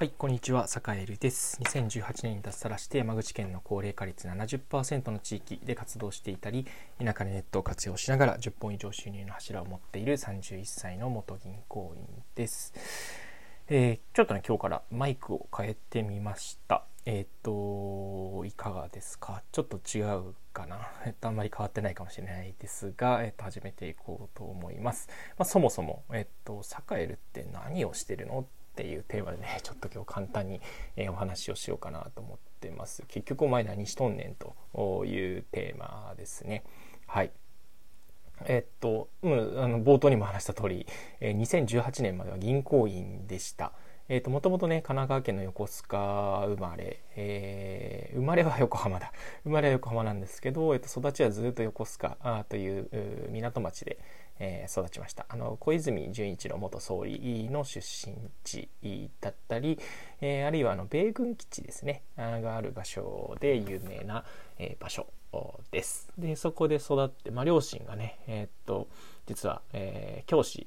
はい、こんにちは、坂井るです。2018年に脱サラして山口県の高齢化率70%の地域で活動していたり、田舎でネットを活用しながら10本以上収入の柱を持っている31歳の元銀行員です。えー、ちょっとね、今日からマイクを変えてみました。えっ、と、いかがですか？ちょっと違うかな？えっと、あんまり変わってないかもしれないですが、えっと、始めていこうと思います。まあ、そもそも、えっと、サカエルって何をしてるの？っていうテーマでねちょっと今日簡単に、えお話をしようかなと思ってます。結局お前何しとんねんというテーマですね。はい。えっと、うん、あの冒頭にも話した通り、え2018年までは銀行員でした。えーと、もともとね神奈川県の横須賀生まれ、えー、生まれは横浜だ。生まれは横浜なんですけど、えーと、育ちはずっと横須賀という港町で、えー、育ちました。あの小泉純一郎元総理の出身地だったり、えー、あるいはあの米軍基地ですね。がある場所で有名な、えー、場所。です。でそこで育って、まあ、両親がね、えー、っと実は、えー、教師、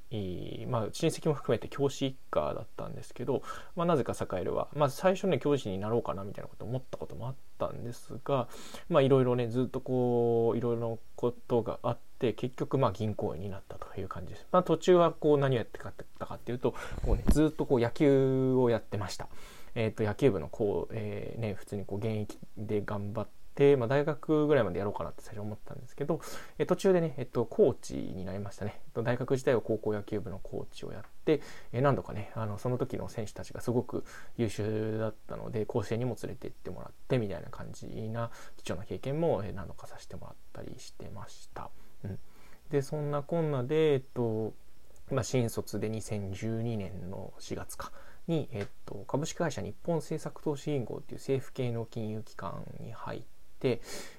まあ、親戚も含めて教師一家だったんですけど、まあ、なぜか栄は、まあ、最初ね教師になろうかなみたいなこと思ったこともあったんですがまあいろいろねずっとこういろいろなことがあって結局まあ銀行員になったという感じです。まあ、途中はこう何をやってたかっていうとこう、ね、ずっとこう野球をやってました。えー、と野球部のこう、えーね、普通にこう現役で頑張って、まあ、大学ぐらいまでやろうかなって最初思ったんですけど、え途中でね、えっと、コーチになりましたね。大学時代は高校野球部のコーチをやって、え何度かね、あのその時の選手たちがすごく優秀だったので、甲子園にも連れて行ってもらってみたいな感じな貴重な経験も何度かさせてもらったりしてました。うん、で、そんなこんなで、えっと、まあ、新卒で2012年の4月か。に、えっと、株式会社日本政策投資銀行っていう政府系の金融機関に入って、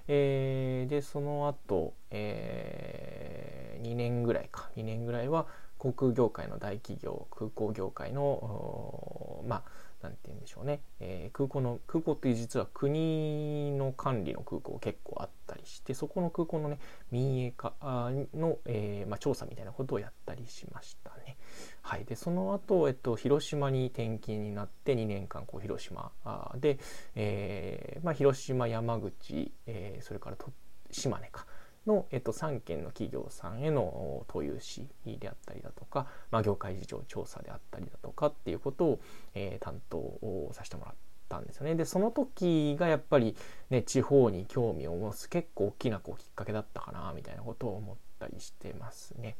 えー、でその後、えー、2年ぐらいか。2年ぐらいは航空業界の大企業空港業界のまあ何て言うんでしょうね、えー、空港の空港って実は国の管理の空港結構あったりしてそこの空港のね民営化の、えーまあ、調査みたいなことをやったりしましたね。はい、でその後、えっと広島に転勤になって2年間こう広島で、えーまあ、広島山口、えー、それから島根か。の、えっと、3県の企業さんへの投融資であったりだとか、まあ、業界事情調査であったりだとかっていうことを、えー、担当をさせてもらったんですよね。でその時がやっぱり、ね、地方に興味を持つ結構大きなこうきっかけだったかなみたいなことを思ったりしてますね。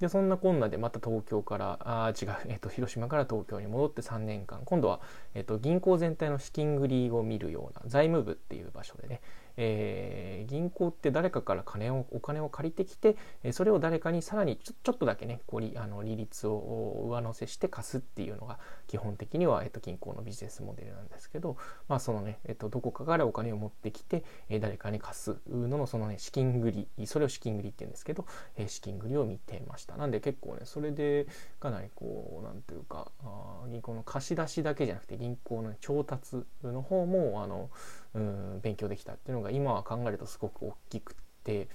でそんなこんなでまた東京からあ違う、えっと、広島から東京に戻って3年間今度は、えっと、銀行全体の資金繰りを見るような財務部っていう場所でね、えー、銀行って誰かから金をお金を借りてきてそれを誰かにさらにちょちょっとだけねこうあの利率を上乗せして貸すっていうのが基本的には、えっと、銀行のビジネスモデルなんですけど、まあそのねえっと、どこかからお金を持ってきて、え誰かに貸すののそのね資金繰りそれを資金繰りって言うんですけど、え資金繰りを見てました。なんで結構ねそれでかなりこうなんていうかあ銀行の貸し出しだけじゃなくて銀行の調達の方もあのうん勉強できたっていうのが今は考えるとすごく大きくて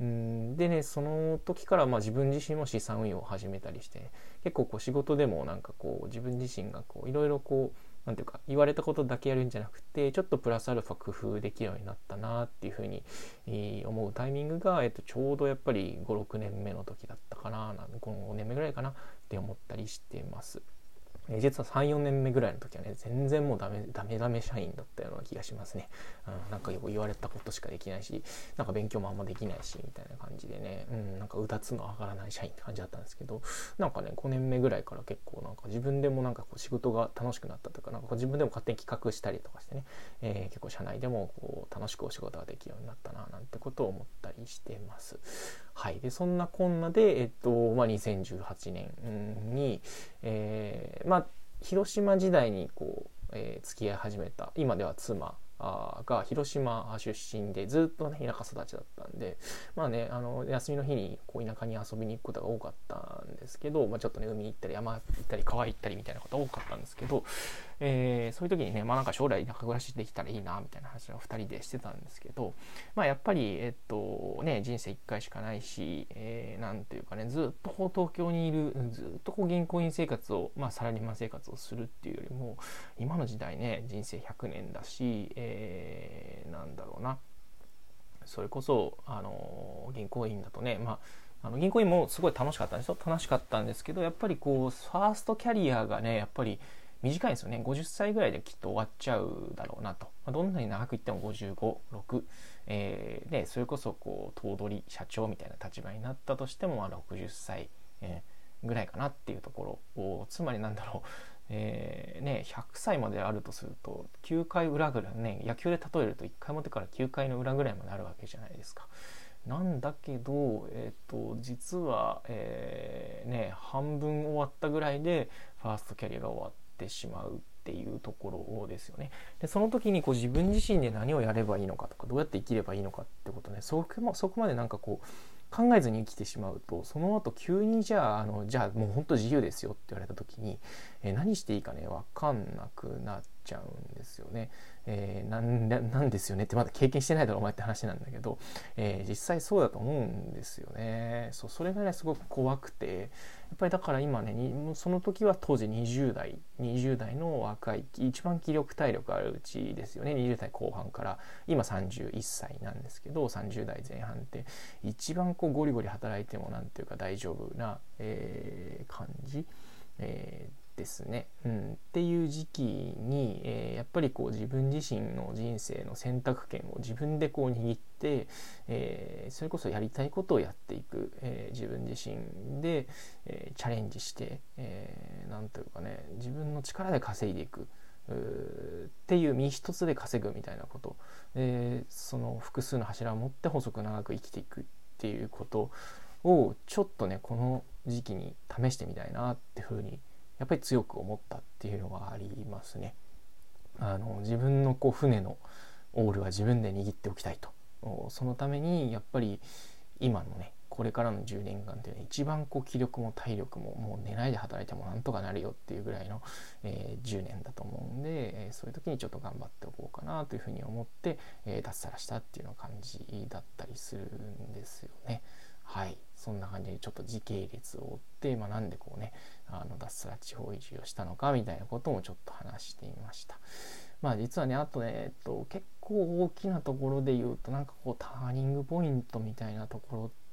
うんでねその時からまあ自分自身も資産運用を始めたりして、結構こう仕事でもなんかこう自分自身がこういろいろこう何ていうか言われたことだけやるんじゃなくてちょっとプラスアルファ工夫できるようになったなっていうふうに、え、思うタイミングが、えっと、ちょうどやっぱり56年目の時だったかな5年目ぐらいかなって思ったりしてます。実は34年目ぐらいの時はね全然もうダメダメダメ社員だったような気がしますね、うん、なんかよく言われたことしかできないしなんか勉強もあんまできないしみたいな感じでね、うん、なんかうたつの上がらない社員って感じだったんですけどなんかね5年目ぐらいから結構なんか自分でもなんかこう仕事が楽しくなったとかなんか自分でも勝手に企画したりとかしてね、えー、結構社内でもこう楽しくお仕事ができるようになったななんてことを思ったりしてます。はい、でそんなこんなで、えっとまあ、2018年に、えー、まあ広島時代にこう、えー、付き合い始めた今では妻が広島出身でずっと、ね、田舎育ちだったんでまあねあの休みの日にこう田舎に遊びに行くことが多かったんですけど、まあ、ちょっとね海行ったり山行ったり川行ったりみたいなことが多かったんですけど、えー、そういう時にねまあなんか将来田舎暮らしできたらいいなみたいな話を2人でしてたんですけどまあやっぱりえっとね人生1回しかないし、えー、なんていうかねずっと東京にいるずっとこう銀行員生活を、まあ、サラリーマン生活をするっていうよりも今の時代ね人生100年だし、え、なんだろうな。それこそあの銀行員だとね、まあ、あの銀行員もすごい楽しかったんですよ。楽しかったんですけどやっぱりこうファーストキャリアがねやっぱり短いんですよね50歳ぐらいできっと終わっちゃうだろうなと、まあ、どんなに長く言っても556、えー、でそれこそこう頭取社長みたいな立場になったとしても、まあ、60歳、えー、ぐらいかなっていうところをつまりなんだろうえーね、100歳まであるとすると9回裏ぐらいね野球で例えると1回持ってから9回の裏ぐらいまであるわけじゃないですか。なんだけど、えーと、実は、えー、ね、半分終わったぐらいでファーストキャリアが終わってしまうっていうところですよね。でその時にこう自分自身で何をやればいいのかとかどうやって生きればいいのかってことねそこそこまでなんかこう考えずに生きてしまうとその後急にじゃああのじゃあもうほんと自由ですよって言われた時に、えー、何していいかね分かんなくなっちゃうんですよね。えー、なんなんですよね？ってまだ経験してないだろお前って話なんだけど、えー、実際そうだと思うんですよね。そうそれがねすごく怖くてやっぱりだから今ねその時は当時20代20代の若い一番気力体力あるうちですよね20代後半から今31歳なんですけど30代前半って一番こうゴリゴリ働いてもなんていうか大丈夫な、えー、感じ？えーですね、うん、っていう時期に、えー、やっぱりこう自分自身の人生の選択権を自分でこう握って、え、それこそやりたいことをやっていく、え、自分自身で、えチャレンジして、えー、というかね自分の力で稼いでいく。っていう身一つで稼ぐみたいなこと、えその複数の柱を持って細く長く生きていくっていうことをちょっとねこの時期に試してみたいなっていうふうにやっぱり強く思ったっていうのがありますね。あの自分のこう船のオールは自分で握っておきたいとそのためにやっぱり今のねこれからの10年間っていうのは一番こう気力も体力ももう寝ないで働いてもなんとかなるよっていうぐらいの、えー、10年だと思うんで、えー、そういう時にちょっと頑張っておこうかなというふうに思って、えー、脱サラしたっていうの感じだったりするんですよね。はいそんな感じでちょっと時系列を追って、まあ、なんでこうねあの脱サラ地方移住をしたのかみたいなこともちょっと話していました。まあ実はねあとね、えっと、結構大きなところで言うとなんかこうターニングポイントみたいなところって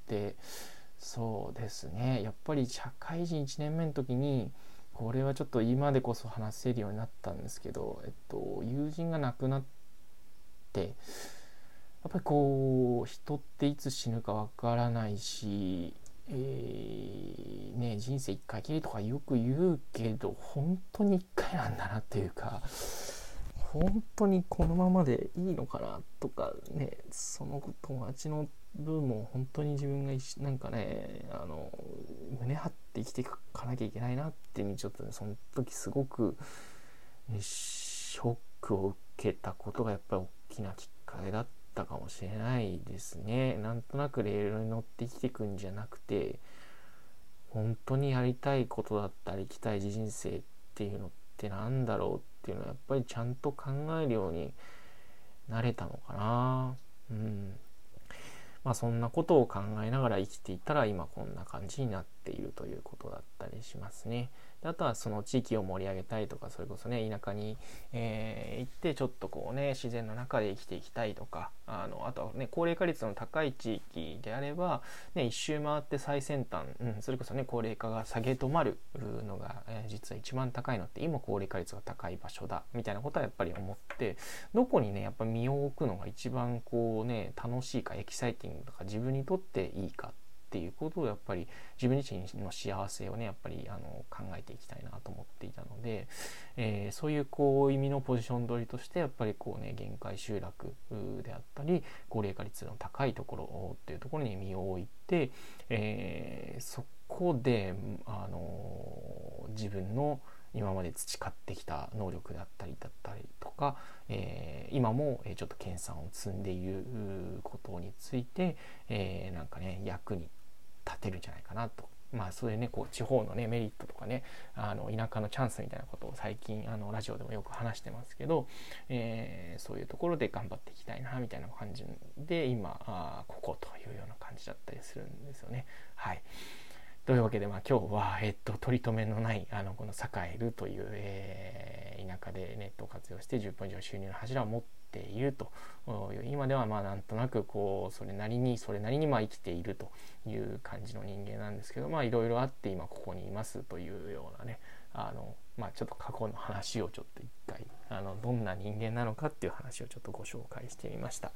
そうですね。やっぱり社会人1年目の時にこれはちょっと今でこそ話せるようになったんですけど、えっと、友人が亡くなってやっぱりこう人っていつ死ぬかわからないし、えー、ね、人生一回きりとかよく言うけど本当に一回なんだなっていうか本当にこのままでいいのかなとかねその友達の分も本当に自分がなんかねあの胸張って生きていかなきゃいけないなっていうちょっとねその時すごく、ショックを受けたことがやっぱり大きなきっかけだったかもしれないですね。なんとなくレールに乗って生きていくんじゃなくて本当にやりたいことだったり生きたい人生っていうのって何だろうっていうのはやっぱりちゃんと考えるようになれたのかな。うん。まあそんなことを考えながら生きていたら今こんな感じになってているということだったりしますね。であとはその地域を盛り上げたいとかそれこそね田舎に、えー、行ってちょっとこうね自然の中で生きていきたいとかあのあとはね高齢化率の高い地域であれば、ね、一周回って最先端、うん、それこそね高齢化が下げ止まるのが、えー、実は一番高いのって今高齢化率が高い場所だみたいなことはやっぱり思ってどこにねやっぱ身を置くのが一番こうね楽しいかエキサイティングとか自分にとっていいかってていうことをやっぱり自分自身の幸せをねやっぱりあの考えていきたいなと思っていたので、えー、そういうこう意味のポジション取りとしてやっぱりこうね限界集落であったり高齢化率の高いところっていうところに身を置いて、えー、そこであの自分の今まで培ってきた能力だったりだったりとか、えー、今もちょっと研鑽を積んでいることについて、えー、なんかね役に立てるんじゃないかなとまあそういうねこう地方のねメリットとかねあの田舎のチャンスみたいなことを最近あのラジオでもよく話してますけど、えー、そういうところで頑張っていきたいなみたいな感じで今あここというような感じだったりするんですよね。はいというわけで、まあ、今日は、えっと、取り留めのないあのこの栄えるという、えー、田舎でネットを活用して10分以上収入の柱を持っていると今ではまあなんとなくこうそれなりにそれなりにまあ生きているという感じの人間なんですけどまあいろいろあって今ここにいますというようなねあのまあちょっと過去の話をちょっと一回あのどんな人間なのかっていう話をちょっとご紹介してみました。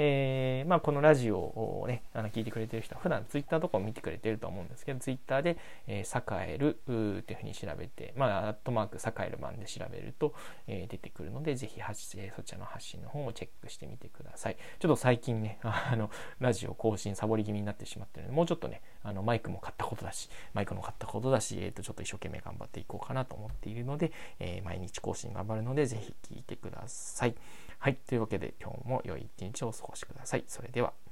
えー、まあ、このラジオをねあの聞いてくれてる人は普段ツイッターとかを見てくれてると思うんですけどツイッターで「えー、栄える」っていうふうに調べてまあアットマーク栄える版で調べると、えー、出てくるのでぜひ発そちらの信の方をチェックしてみてくださいちょっと最近ね あのラジオ更新サボり気味になってしまってるのでもうちょっとねあのマイクも買ったことだしマイクも買ったことだし、えー、とちょっと一生懸命頑張っていこうかなと思っているので、え毎日更新頑張るのでぜひ聴いてくださいはい。というわけで今日も良い一日をお過ごしください。それでは。